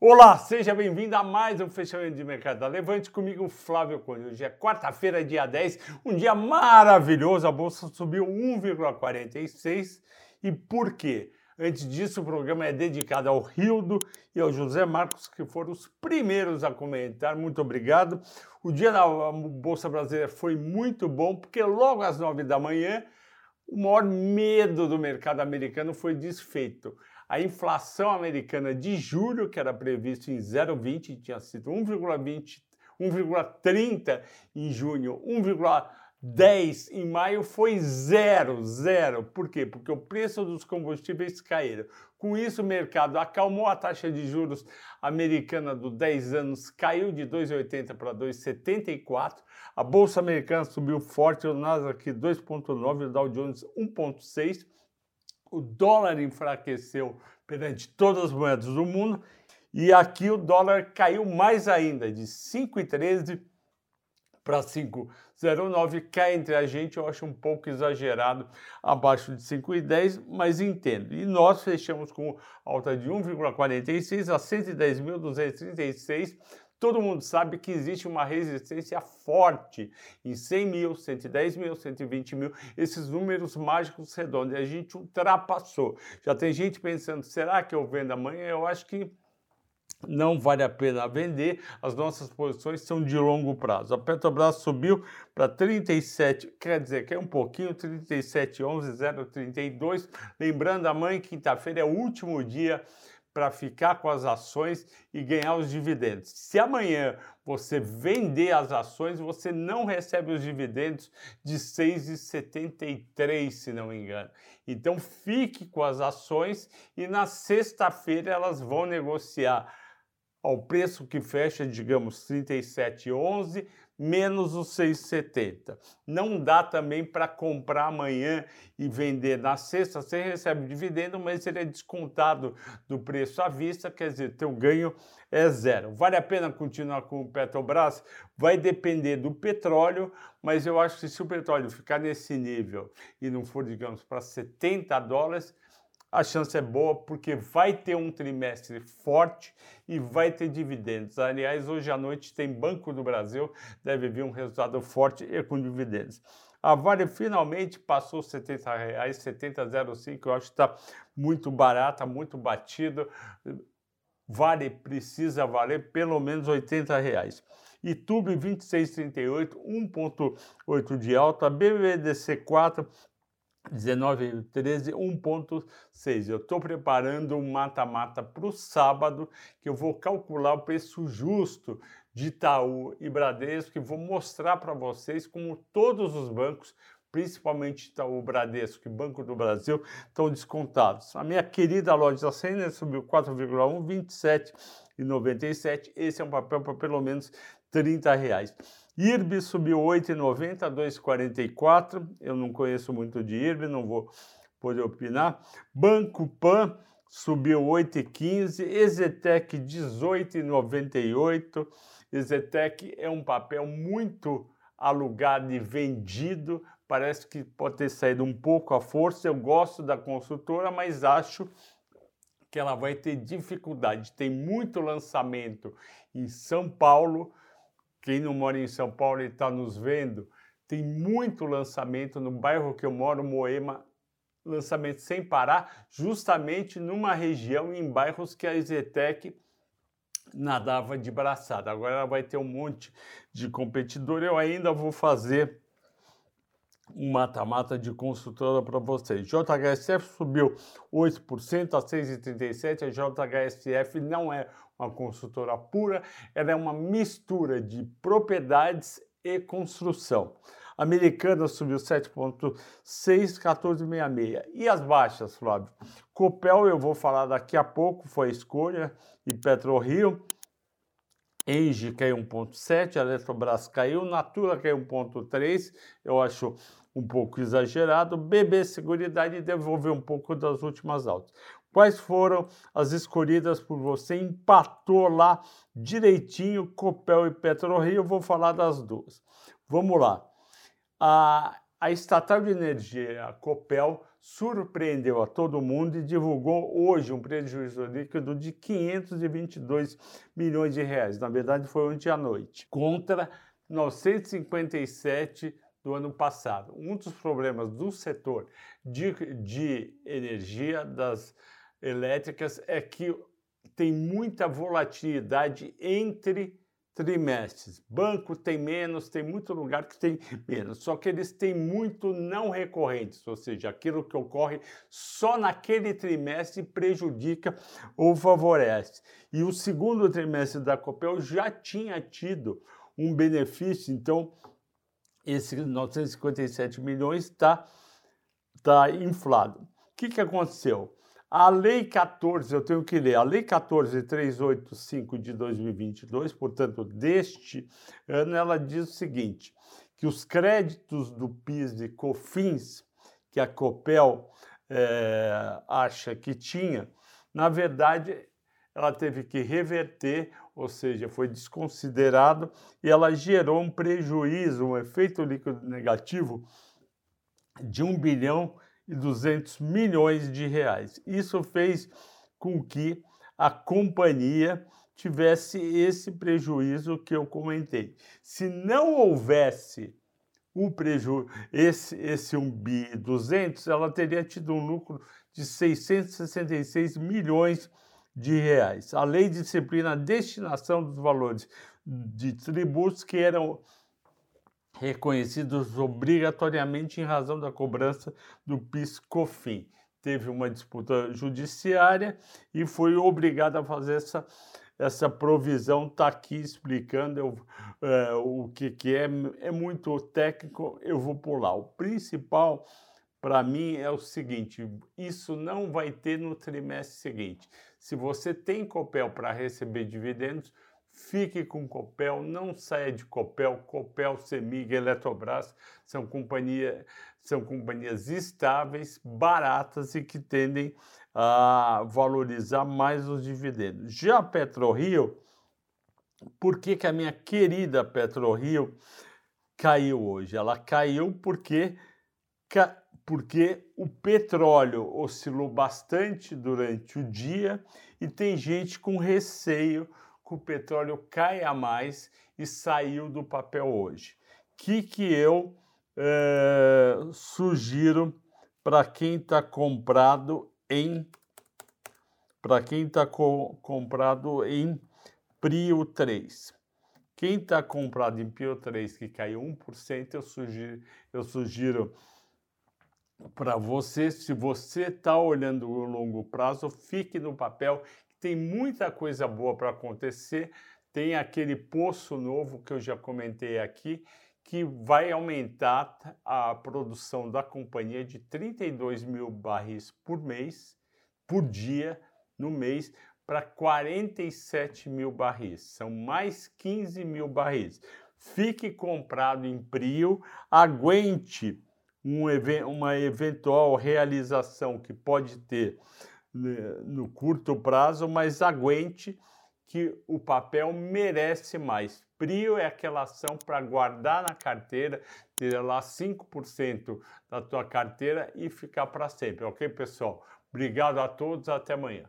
Olá, seja bem-vindo a mais um fechamento de mercado da Levante comigo, Flávio Cunha. Hoje é quarta-feira, dia 10, um dia maravilhoso. A bolsa subiu 1,46. E por quê? Antes disso, o programa é dedicado ao Rildo e ao José Marcos, que foram os primeiros a comentar. Muito obrigado. O dia da Bolsa Brasileira foi muito bom, porque logo às nove da manhã, o maior medo do mercado americano foi desfeito. A inflação americana de julho, que era previsto em 0,20, tinha sido 1,20, 1,30 em junho, 1,10 em maio, foi zero, zero. Por quê? Porque o preço dos combustíveis caíram. Com isso, o mercado acalmou a taxa de juros americana do 10 anos, caiu de 2,80 para 2,74. A bolsa americana subiu forte, o Nasdaq 2,9, o Dow Jones 1,6 o dólar enfraqueceu perante todas as moedas do mundo e aqui o dólar caiu mais ainda, de 5,13 para 5,09. Cai entre a gente, eu acho um pouco exagerado, abaixo de 5,10, mas entendo. E nós fechamos com alta de 1,46 a 110.236 Todo mundo sabe que existe uma resistência forte em 100 mil, 110 mil, 120 mil, esses números mágicos redondos. E a gente ultrapassou. Já tem gente pensando, será que eu vendo amanhã? Eu acho que não vale a pena vender, as nossas posições são de longo prazo. A Petrobras subiu para 37, quer dizer, que é um pouquinho, 37,11, 0,32. Lembrando, amanhã, quinta-feira, é o último dia para ficar com as ações e ganhar os dividendos. Se amanhã você vender as ações, você não recebe os dividendos de 6,73, se não me engano. Então fique com as ações e na sexta-feira elas vão negociar ao preço que fecha, digamos, 37,11 menos os 6,70. Não dá também para comprar amanhã e vender na sexta, você recebe dividendo, mas ele é descontado do preço à vista, quer dizer, teu ganho é zero. Vale a pena continuar com o Petrobras? Vai depender do petróleo, mas eu acho que se o petróleo ficar nesse nível e não for, digamos, para 70 dólares, a chance é boa porque vai ter um trimestre forte e vai ter dividendos. Aliás, hoje à noite tem Banco do Brasil, deve vir um resultado forte e com dividendos. A Vale finalmente passou 70 reais, 70,05, eu acho que está muito barata, muito batido. Vale precisa valer pelo menos 80 reais. YouTube 26,38, 1,8 de alta, BBDC 4 19, 13, 1,6. Eu estou preparando um mata-mata para o sábado, que eu vou calcular o preço justo de Itaú e Bradesco e vou mostrar para vocês como todos os bancos, principalmente Itaú, Bradesco e Banco do Brasil, estão descontados. A minha querida loja Sender subiu 4,1, 27,97. Esse é um papel para pelo menos 30 reais. IRB subiu 8,90 a 2,44. Eu não conheço muito de IRB, não vou poder opinar. Banco Pan subiu 8,15. Exetec 18,98. Exetec é um papel muito alugado e vendido. Parece que pode ter saído um pouco a força. Eu gosto da construtora, mas acho que ela vai ter dificuldade. Tem muito lançamento em São Paulo quem não mora em São Paulo e está nos vendo, tem muito lançamento no bairro que eu moro, Moema, lançamento sem parar, justamente numa região em bairros que a Zetec nadava de braçada. Agora ela vai ter um monte de competidor. Eu ainda vou fazer um mata-mata de consultora para vocês. JHSF subiu 8% a 6,37. A JHSF não é uma consultora pura, ela é uma mistura de propriedades e construção. Americana subiu 7,6, 14,66. E as baixas, Flávio? Copel, eu vou falar daqui a pouco, foi a escolha, e PetroRio. Engie caiu 1,7, Eletrobras caiu, Natura caiu 1,3, eu acho um pouco exagerado. BB Seguridade devolveu um pouco das últimas altas. Quais foram as escolhidas por você? Empatou lá direitinho Copel e PetroRio. Vou falar das duas. Vamos lá. A, a estatal de energia, a Copel, surpreendeu a todo mundo e divulgou hoje um prejuízo líquido de 522 milhões de reais. Na verdade, foi ontem à noite, contra 957 do ano passado. Um dos problemas do setor de, de energia das elétricas é que tem muita volatilidade entre trimestres. Banco tem menos, tem muito lugar que tem menos, só que eles têm muito não recorrentes, ou seja, aquilo que ocorre só naquele trimestre prejudica ou favorece. E o segundo trimestre da Copel já tinha tido um benefício, então esse 957 milhões está tá inflado. O que, que aconteceu? A Lei 14, eu tenho que ler, a Lei 14385 de 2022, portanto, deste ano, ela diz o seguinte: que os créditos do PIS e COFINS, que a COPEL é, acha que tinha, na verdade, ela teve que reverter, ou seja, foi desconsiderado e ela gerou um prejuízo, um efeito líquido negativo de 1 bilhão e 200 milhões de reais. Isso fez com que a companhia tivesse esse prejuízo que eu comentei. Se não houvesse o prejuízo, esse, esse 1 bi 200, ela teria tido um lucro de 666 milhões de reais. A lei disciplina a destinação dos valores de tributos que eram reconhecidos obrigatoriamente em razão da cobrança do PIS/COFIN. Teve uma disputa judiciária e foi obrigado a fazer essa, essa provisão. Está aqui explicando eu, é, o que, que é. É muito técnico, eu vou pular. O principal para mim é o seguinte: isso não vai ter no trimestre seguinte. Se você tem Copel para receber dividendos, Fique com Copel, não saia de Copel. Copel, Semig, Eletrobras são, companhia, são companhias estáveis, baratas e que tendem a valorizar mais os dividendos. Já a PetroRio, por que, que a minha querida PetroRio caiu hoje? Ela caiu porque, porque o petróleo oscilou bastante durante o dia e tem gente com receio que o petróleo caia mais e saiu do papel hoje. O que, que eu é, sugiro para quem está comprado em para quem está co comprado em Prio 3. Quem está comprado em Prio 3 que caiu 1%, eu sugiro, eu sugiro para você, se você está olhando o longo prazo, fique no papel tem muita coisa boa para acontecer. Tem aquele poço novo que eu já comentei aqui, que vai aumentar a produção da companhia de 32 mil barris por mês, por dia, no mês, para 47 mil barris. São mais 15 mil barris. Fique comprado em Prio, aguente um, uma eventual realização que pode ter no curto prazo, mas aguente que o papel merece mais. Prio é aquela ação para guardar na carteira, ter lá 5% da tua carteira e ficar para sempre, ok, pessoal? Obrigado a todos, até amanhã.